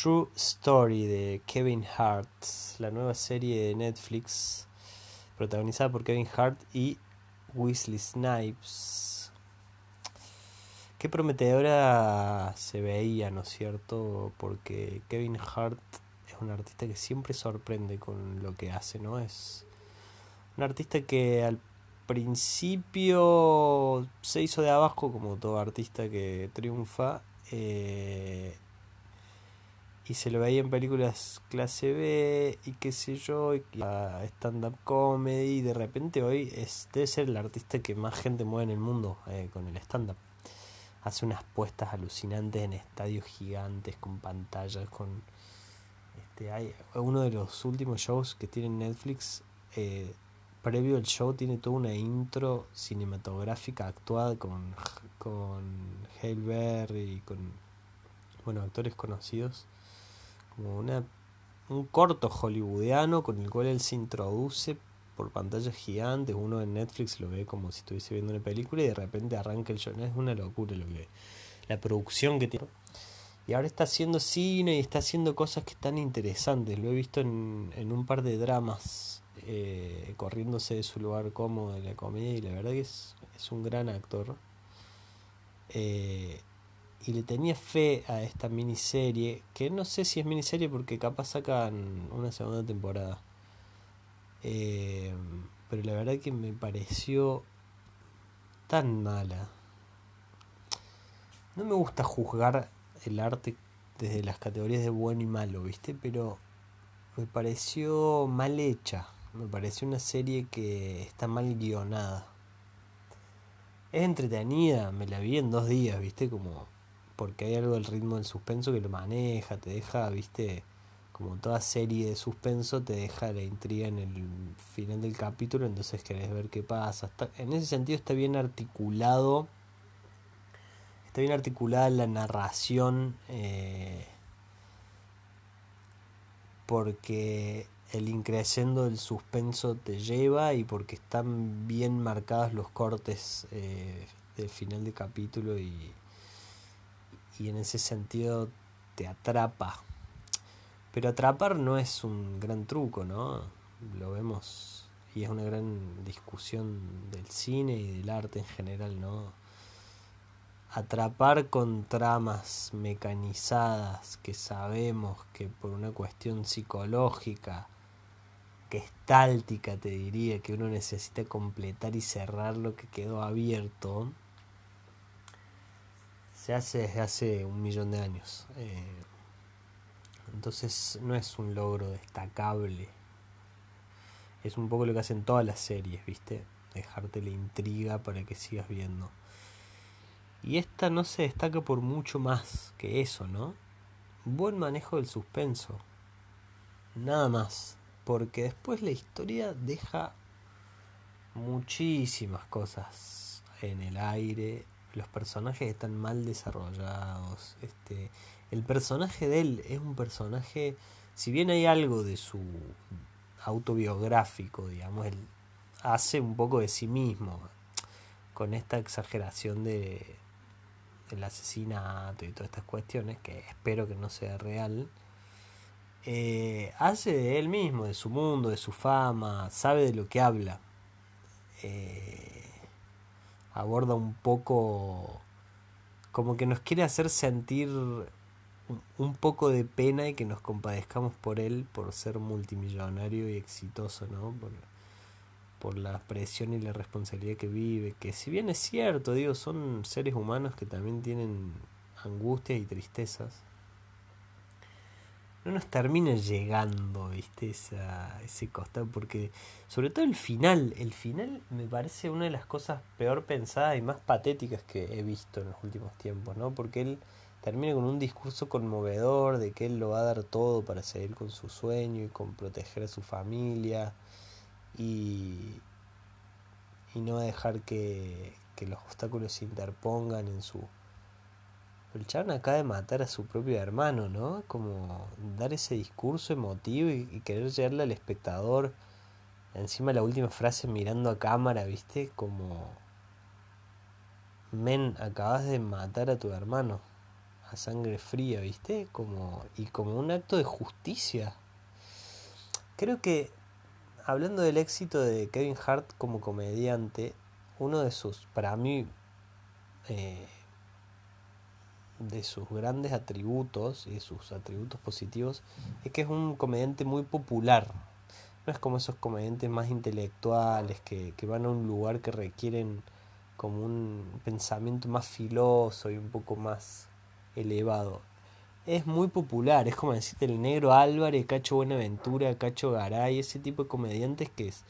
True Story de Kevin Hart, la nueva serie de Netflix protagonizada por Kevin Hart y Wesley Snipes. Qué prometedora se veía, ¿no es cierto? Porque Kevin Hart es un artista que siempre sorprende con lo que hace, ¿no? Es un artista que al principio se hizo de abajo, como todo artista que triunfa, eh, y se lo veía en películas clase B y qué sé yo, y stand-up comedy, y de repente hoy es, debe ser el artista que más gente mueve en el mundo eh, con el stand-up. Hace unas puestas alucinantes en estadios gigantes, con pantallas, con... Este, hay uno de los últimos shows que tiene Netflix, eh, previo al show tiene toda una intro cinematográfica actuada con, con Hale Berry y con bueno, actores conocidos como una, un corto hollywoodiano con el cual él se introduce por pantallas gigantes, uno en Netflix lo ve como si estuviese viendo una película y de repente arranca el show, es una locura lo que la producción que tiene. Y ahora está haciendo cine y está haciendo cosas que están interesantes, lo he visto en, en un par de dramas, eh, corriéndose de su lugar cómodo de la comedia y la verdad que es, es un gran actor. Eh, y le tenía fe a esta miniserie, que no sé si es miniserie porque capaz sacan una segunda temporada. Eh, pero la verdad que me pareció tan mala. No me gusta juzgar el arte desde las categorías de bueno y malo, ¿viste? Pero me pareció mal hecha. Me pareció una serie que está mal guionada. Es entretenida, me la vi en dos días, ¿viste? Como porque hay algo del ritmo del suspenso que lo maneja, te deja, viste, como toda serie de suspenso, te deja la intriga en el final del capítulo, entonces querés ver qué pasa. en ese sentido está bien articulado, está bien articulada la narración, eh, porque el increciendo del suspenso te lleva y porque están bien marcados los cortes eh, del final del capítulo y y en ese sentido te atrapa. Pero atrapar no es un gran truco, ¿no? Lo vemos y es una gran discusión del cine y del arte en general, ¿no? Atrapar con tramas mecanizadas que sabemos que por una cuestión psicológica, gestáltica te diría, que uno necesita completar y cerrar lo que quedó abierto, se hace desde hace un millón de años. Eh, entonces no es un logro destacable. Es un poco lo que hacen todas las series, ¿viste? Dejarte la intriga para que sigas viendo. Y esta no se destaca por mucho más que eso, ¿no? Buen manejo del suspenso. Nada más. Porque después la historia deja muchísimas cosas en el aire los personajes están mal desarrollados. Este, el personaje de él es un personaje, si bien hay algo de su autobiográfico, digamos, él hace un poco de sí mismo con esta exageración de el asesinato y todas estas cuestiones que espero que no sea real eh, hace de él mismo de su mundo de su fama sabe de lo que habla eh, aborda un poco como que nos quiere hacer sentir un poco de pena y que nos compadezcamos por él por ser multimillonario y exitoso, ¿no? Por, por la presión y la responsabilidad que vive, que si bien es cierto, digo, son seres humanos que también tienen angustias y tristezas no nos termina llegando, ¿viste? Esa, ese costado, porque sobre todo el final, el final me parece una de las cosas peor pensadas y más patéticas que he visto en los últimos tiempos, ¿no? Porque él termina con un discurso conmovedor de que él lo va a dar todo para seguir con su sueño y con proteger a su familia y, y no dejar que, que los obstáculos se interpongan en su el chabón acaba de matar a su propio hermano, ¿no? Como dar ese discurso emotivo y, querer llegarle al espectador. Encima la última frase mirando a cámara, ¿viste? Como... Men, acabas de matar a tu hermano. a sangre fría, ¿viste? Como, y como un acto de justicia. Creo que, hablando del éxito de Kevin Hart como comediante, uno de sus, para mí, eh, de sus grandes atributos y de sus atributos positivos es que es un comediante muy popular. No es como esos comediantes más intelectuales que, que van a un lugar que requieren como un pensamiento más filoso y un poco más elevado. Es muy popular, es como decirte el negro Álvarez, Cacho Buenaventura, Cacho Garay, ese tipo de comediantes que, es,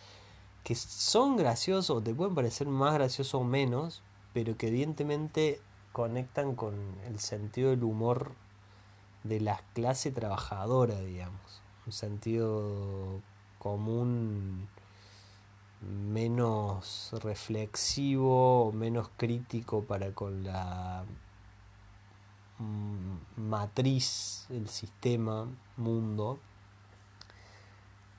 que son graciosos, te pueden parecer más graciosos o menos, pero que evidentemente conectan con el sentido del humor de la clase trabajadora, digamos. Un sentido común menos reflexivo, menos crítico para con la mm, matriz, el sistema, mundo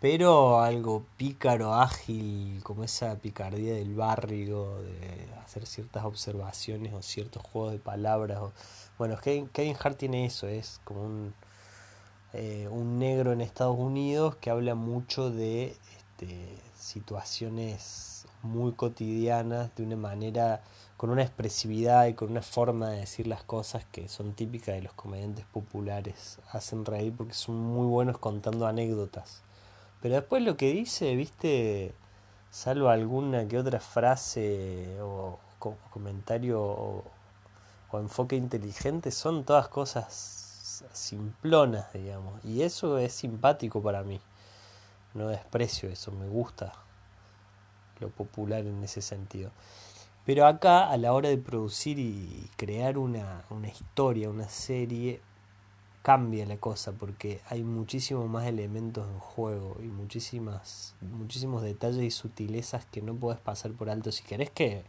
pero algo pícaro, ágil, como esa picardía del barrio, de hacer ciertas observaciones o ciertos juegos de palabras. bueno, Kevin, Hart tiene eso, es como un, eh, un negro en Estados Unidos que habla mucho de este, situaciones muy cotidianas, de una manera, con una expresividad y con una forma de decir las cosas que son típicas de los comediantes populares. Hacen reír porque son muy buenos contando anécdotas. Pero después lo que dice, viste, salvo alguna que otra frase o, comentario o, enfoque inteligente, son todas cosas simplonas, digamos. Y eso es simpático para mí. No desprecio eso, me gusta lo popular en ese sentido. Pero acá, a la hora de producir y crear una, una historia, una serie, cambia la cosa porque hay muchísimos más elementos en juego y muchísimas muchísimos detalles y sutilezas que no puedes pasar por alto si querés que,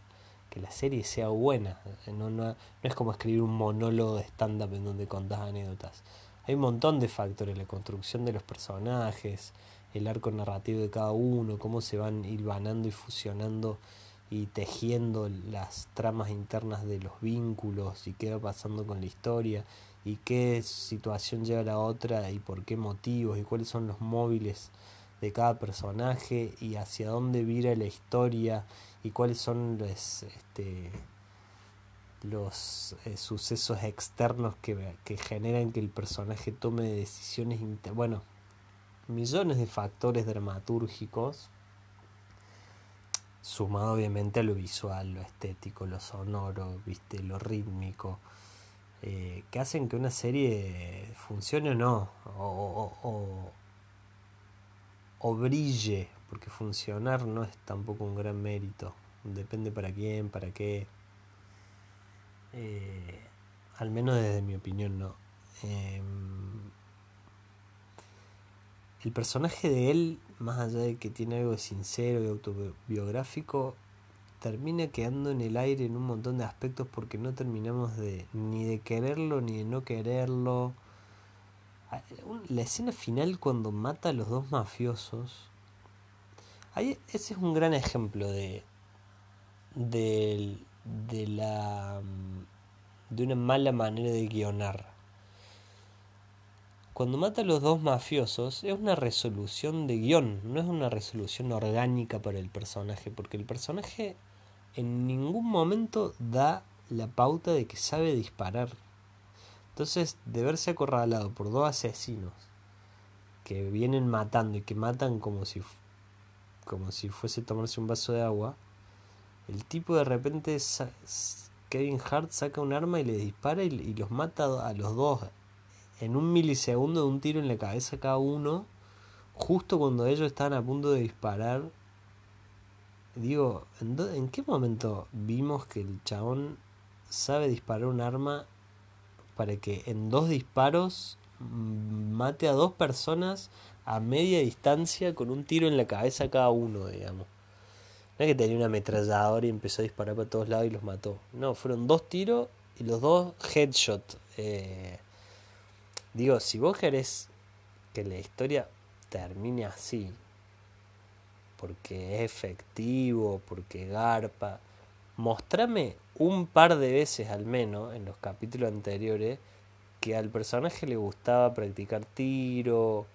que la serie sea buena. No, no, no es como escribir un monólogo de stand-up en donde contás anécdotas. Hay un montón de factores la construcción de los personajes el arco narrativo de cada uno cómo se van hilvanando y fusionando y tejiendo las tramas internas de los vínculos y qué va pasando con la historia y qué situación lleva a la otra y por qué motivos y cuáles son los móviles de cada personaje y hacia dónde vira la historia y cuáles son los, este, los eh, sucesos externos que, que, generan que el personaje tome decisiones, bueno, millones de factores dramatúrgicos, sumado obviamente a lo visual, lo estético, lo sonoro, viste, lo rítmico, eh, que hacen que una serie funcione o no, o, o, brille, porque funcionar no es tampoco un gran mérito, depende para quién, para qué, eh, al menos desde mi opinión no. Em, el personaje de él, más allá de que tiene algo de sincero y autobiográfico, termina quedando en el aire en un montón de aspectos porque no terminamos de ni de quererlo ni de no quererlo. Ah, la escena final cuando mata a los dos mafiosos. Ahí, ese es un gran ejemplo de, de, de la de una mala manera de guionar. Cuando mata a los dos mafiosos es una resolución de guion, no es una resolución orgánica para el personaje, porque el personaje en ningún momento da la pauta de que sabe disparar. Entonces, de verse acorralado por dos asesinos que vienen matando y que matan como si como si fuese tomarse un vaso de agua, el tipo de repente Kevin Hart saca un arma y le dispara y, los mata a los dos en un milisegundo de un tiro en la cabeza cada uno, justo cuando ellos estaban a punto de disparar digo, ¿en, qué momento vimos que el chabón sabe disparar un arma para que en dos disparos mate a dos personas a media distancia con un tiro en la cabeza cada uno, digamos? No es que tenía una ametralladora y empezó a disparar para todos lados y los mató. No, fueron dos tiros y los dos headshot. Eh, digo, si vos querés que la historia termine así, porque es efectivo, porque garpa. Mostrame un par de veces al menos en los capítulos anteriores que al personaje le gustaba practicar tiro,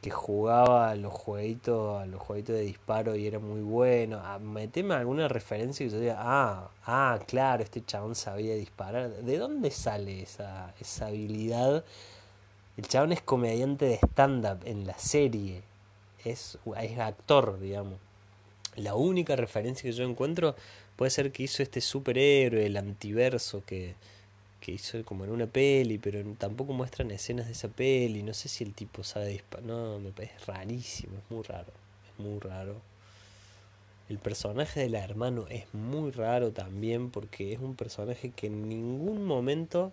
que jugaba a los jueguitos, a los jueguitos de disparo y era muy bueno. Ah, meteme alguna referencia y yo diga, ah, ah, claro, este chabón sabía disparar. ¿De dónde sale esa, esa habilidad? El chabón es comediante de stand-up en la serie. Es, es actor, digamos. La única referencia que yo encuentro puede ser que hizo este superhéroe, el antiverso, que, que hizo como en una peli, pero tampoco muestran escenas de esa peli. No sé si el tipo sabe disparar. No, me parece rarísimo, es muy raro. Es muy raro. El personaje del hermano es muy raro también porque es un personaje que en ningún momento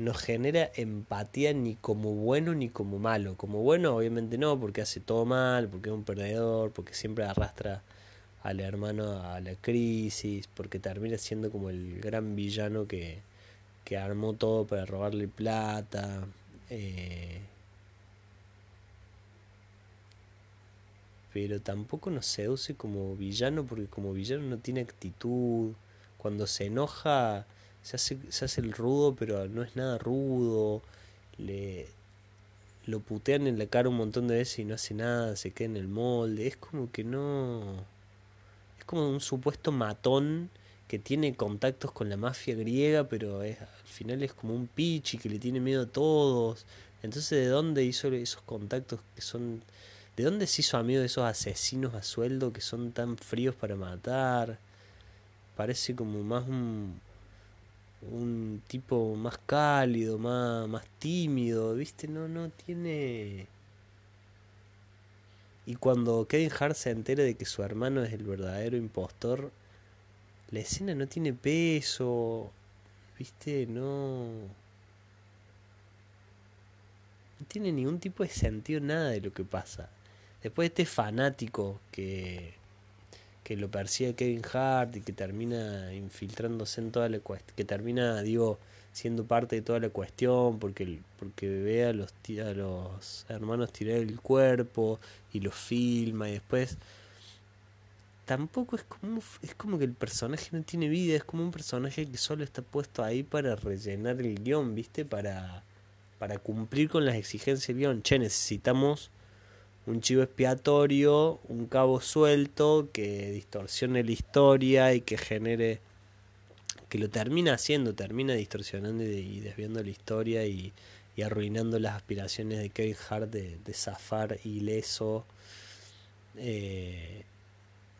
nos genera empatía ni como bueno ni como malo. Como bueno, obviamente no, porque hace todo mal, porque es un perdedor, porque siempre arrastra al hermano a la crisis, porque termina siendo como el gran villano que, que armó todo para robarle plata. Eh, pero tampoco nos seduce como villano porque como villano no tiene actitud. Cuando se enoja se hace, se hace el rudo, pero no es nada rudo. Le, lo putean en la cara un montón de veces y no hace nada, se queda en el molde. Es como que no. Es como un supuesto matón que tiene contactos con la mafia griega, pero es, al final es como un pichi que le tiene miedo a todos. Entonces, ¿de dónde hizo esos contactos que son... ¿De dónde se hizo amigo de esos asesinos a sueldo que son tan fríos para matar? Parece como más un, un tipo más cálido, más, más tímido, ¿viste? No, no tiene... Y cuando Kevin Hart se entera de que su hermano es el verdadero impostor, la escena no tiene peso, ¿viste? No... No tiene ningún tipo de sentido nada de lo que pasa. Después este fanático que que lo persigue Kevin Hart y que termina infiltrándose en toda la cuestión, que termina, digo, siendo parte de toda la cuestión porque, porque ve a los, a los hermanos tirar el cuerpo y lo filma y después tampoco es como es como que el personaje no tiene vida, es como un personaje que solo está puesto ahí para rellenar el guion, ¿viste? Para para cumplir con las exigencias del guion. Che, necesitamos un chivo expiatorio, un cabo suelto que distorsione la historia y que genere que lo termina haciendo, termina distorsionando y desviando la historia y, arruinando las aspiraciones de Kevin Hart de, zafar ileso eh,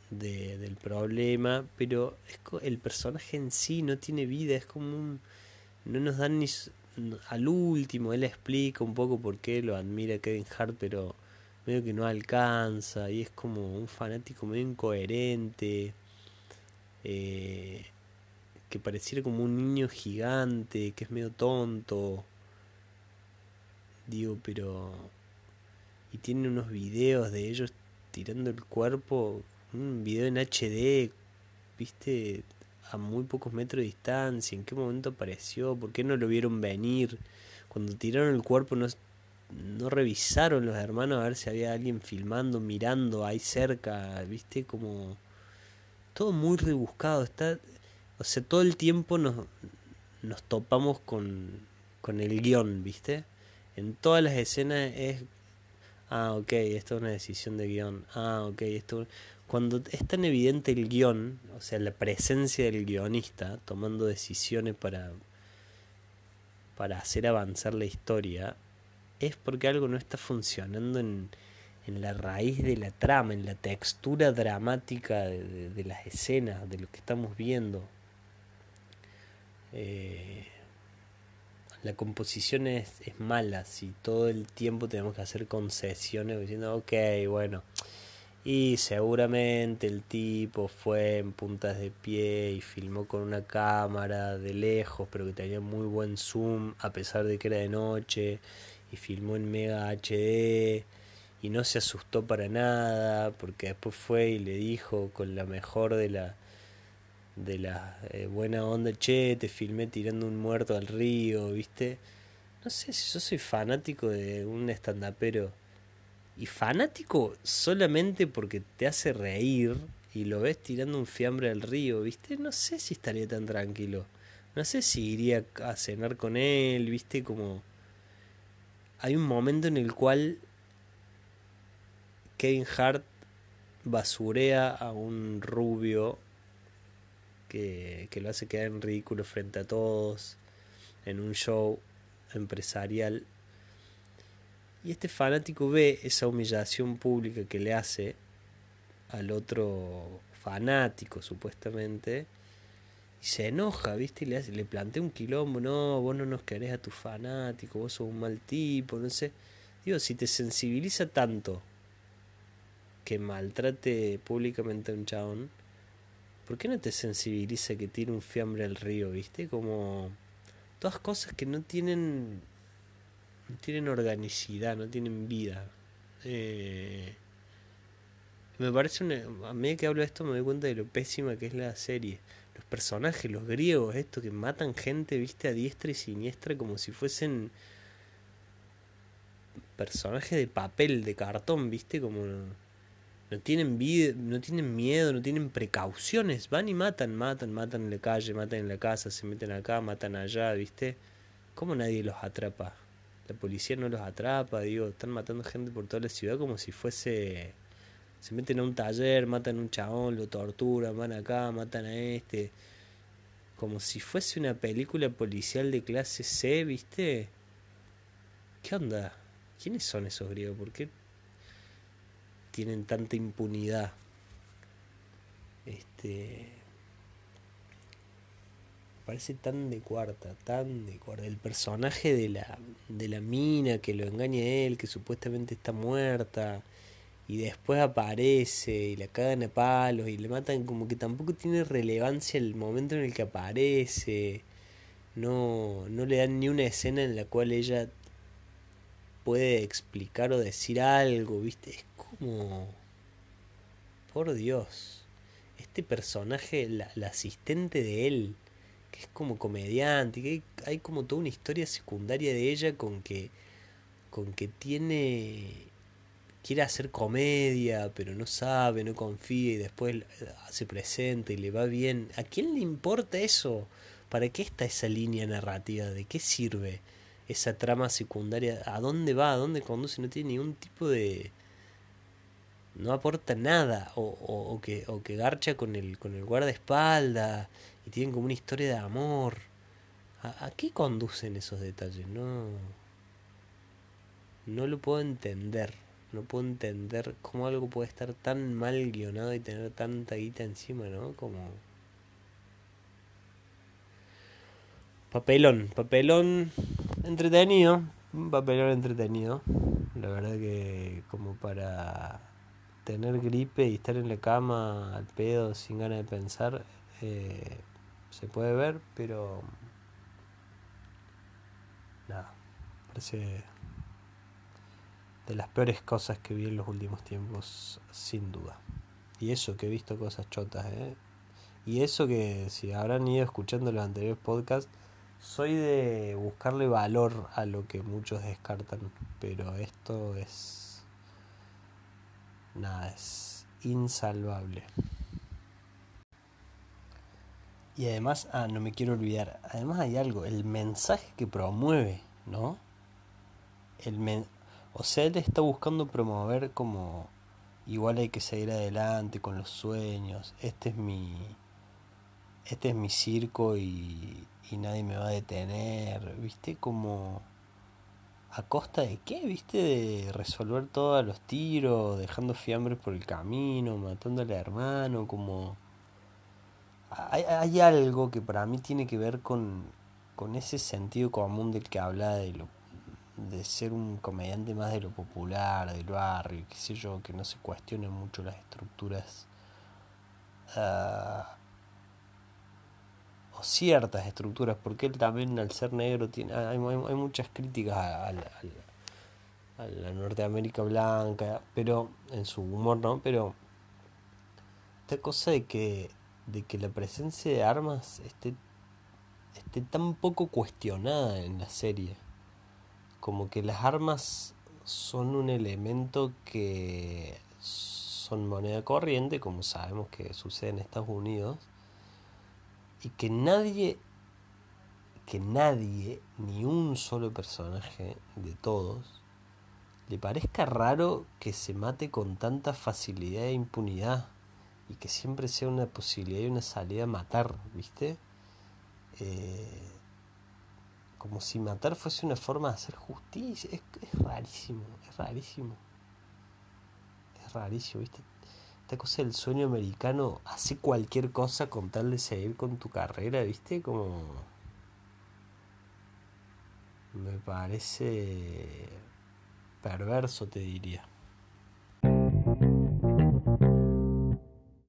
del problema, pero el personaje en sí no tiene vida, es como un... no nos dan ni... al último, él explica un poco por qué lo admira Kevin Hart, pero medio que no alcanza y es como un fanático medio incoherente, eh, que pareciera como un niño gigante, que es medio tonto. Digo, pero... Y tiene unos videos de ellos tirando el cuerpo, un video en HD, viste, a muy pocos metros de distancia, en qué momento apareció, por qué no lo vieron venir, cuando tiraron el cuerpo no no revisaron los hermanos a ver si había alguien filmando, mirando ahí cerca, viste, como todo muy rebuscado, está, o sea, todo el tiempo nos, nos topamos con, con el guion, viste, en todas las escenas es, ah, ok, esto es una decisión de guion, ah, ok, esto, cuando es tan evidente el guion, o sea, la presencia del guionista tomando decisiones para para hacer avanzar la historia, es porque algo no está funcionando en, en la raíz de la trama, en la textura dramática de, las escenas, de lo que estamos viendo. Eh, la composición es, es, mala, si todo el tiempo tenemos que hacer concesiones diciendo, ok, bueno, y seguramente el tipo fue en puntas de pie y filmó con una cámara de lejos, pero que tenía muy buen zoom, a pesar de que era de noche, y filmó en Mega HD y no se asustó para nada porque después fue y le dijo con la mejor de la de la eh, buena onda, che, te filmé tirando un muerto al río, ¿viste? No sé si yo soy fanático de un estandapero y fanático solamente porque te hace reír y lo ves tirando un fiambre al río, ¿viste? No sé si estaría tan tranquilo. No sé si iría a cenar con él, viste, como... Hay un momento en el cual Kevin Hart basurea a un rubio que, que lo hace quedar en ridículo frente a todos en un show empresarial. Y este fanático ve esa humillación pública que le hace al otro fanático, supuestamente, y se enoja, ¿viste? Y le, hace, le plantea un quilombo, no, vos no nos querés a tu fanático, vos sos un mal tipo, no sé. Digo, si te sensibiliza tanto que maltrate públicamente a un chabón, ¿por qué no te sensibiliza que tire un fiambre al río, viste? Como todas cosas que no tienen no tienen organicidad, no tienen vida. Eh, me parece una, a medida que hablo de esto me doy cuenta de lo pésima que es la serie. Los personajes, los griegos, esto que matan gente, viste, a diestra y siniestra como si fuesen personajes de papel, de cartón, viste, como no tienen vida, no tienen miedo, no tienen precauciones, van y matan, matan, matan en la calle, matan en la casa, se meten acá, matan allá, ¿viste? ¿Cómo nadie los atrapa? La policía no los atrapa, digo, están matando gente por toda la ciudad como si fuese se meten a un taller, matan a un chabón, lo torturan, van acá, matan a este. Como si fuese una película policial de clase C, ¿viste? ¿Qué onda? ¿Quiénes son esos griegos? ¿Por qué tienen tanta impunidad. Este. Parece tan de cuarta, tan de cuarta. El personaje de la, de la mina que lo engaña a él, que supuestamente está muerta, y después aparece y la cagan a palos y le matan, como que tampoco tiene relevancia el momento en el que aparece. No, no le dan ni una escena en la cual ella puede explicar o decir algo, ¿viste? Es como... Por Dios. Este personaje, la, asistente de él, que es como comediante, que hay, hay, como toda una historia secundaria de ella con que... con que tiene... quiere hacer comedia, pero no sabe, no confía y después se presenta y le va bien. ¿A quién le importa eso? ¿Para qué está esa línea narrativa? ¿De qué sirve? esa trama secundaria, ¿a dónde va? ¿A dónde conduce? No tiene ningún tipo de... No aporta nada, o, o, que, o que garcha con el, con el guardaespaldas y tienen como una historia de amor. ¿A, ¿A, qué conducen esos detalles? No, no lo puedo entender. No puedo entender cómo algo puede estar tan mal guionado y tener tanta guita encima, ¿no? Como Papelón, papelón entretenido, un papelón entretenido. La verdad que como para tener gripe y estar en la cama al pedo sin ganas de pensar, eh, se puede ver, pero nada, parece de las peores cosas que vi en los últimos tiempos, sin duda. Y eso que he visto cosas chotas, ¿eh? Y eso que si habrán ido escuchando los anteriores podcasts, soy de buscarle valor a lo que muchos descartan, pero esto es... Nada, es insalvable. Y además, ah, no me quiero olvidar, además hay algo, el mensaje que promueve, ¿no? El o sea, él está buscando promover como igual hay que seguir adelante con los sueños, este es mi este es mi circo y y nadie me va a detener, ¿viste? Como a costa de qué, ¿viste? De resolver todos los tiros, dejando fiambres por el camino, matando al hermano, como... Hay, hay algo que para mí tiene que ver con, con ese sentido común del que habla de lo de ser un comediante más de lo popular, del barrio, qué sé yo, que no se cuestionen mucho las estructuras uh, ciertas estructuras, porque él también al ser negro tiene, hay, hay muchas críticas a, la Norteamérica blanca, pero en su humor, ¿no? Pero esta cosa de que, de que la presencia de armas esté, esté tan poco cuestionada en la serie, como que las armas son un elemento que son moneda corriente, como sabemos que sucede en Estados Unidos, y que nadie que nadie, ni un solo personaje de todos, le parezca raro que se mate con tanta facilidad e impunidad y que siempre sea una posibilidad y una salida a matar, ¿viste? Eh, como si matar fuese una forma de hacer justicia. Es, es rarísimo, es rarísimo. Es rarísimo, ¿viste? Esta cosa del sueño americano, hace cualquier cosa con tal de seguir con tu carrera, ¿viste? Como... Me parece perverso, te diría.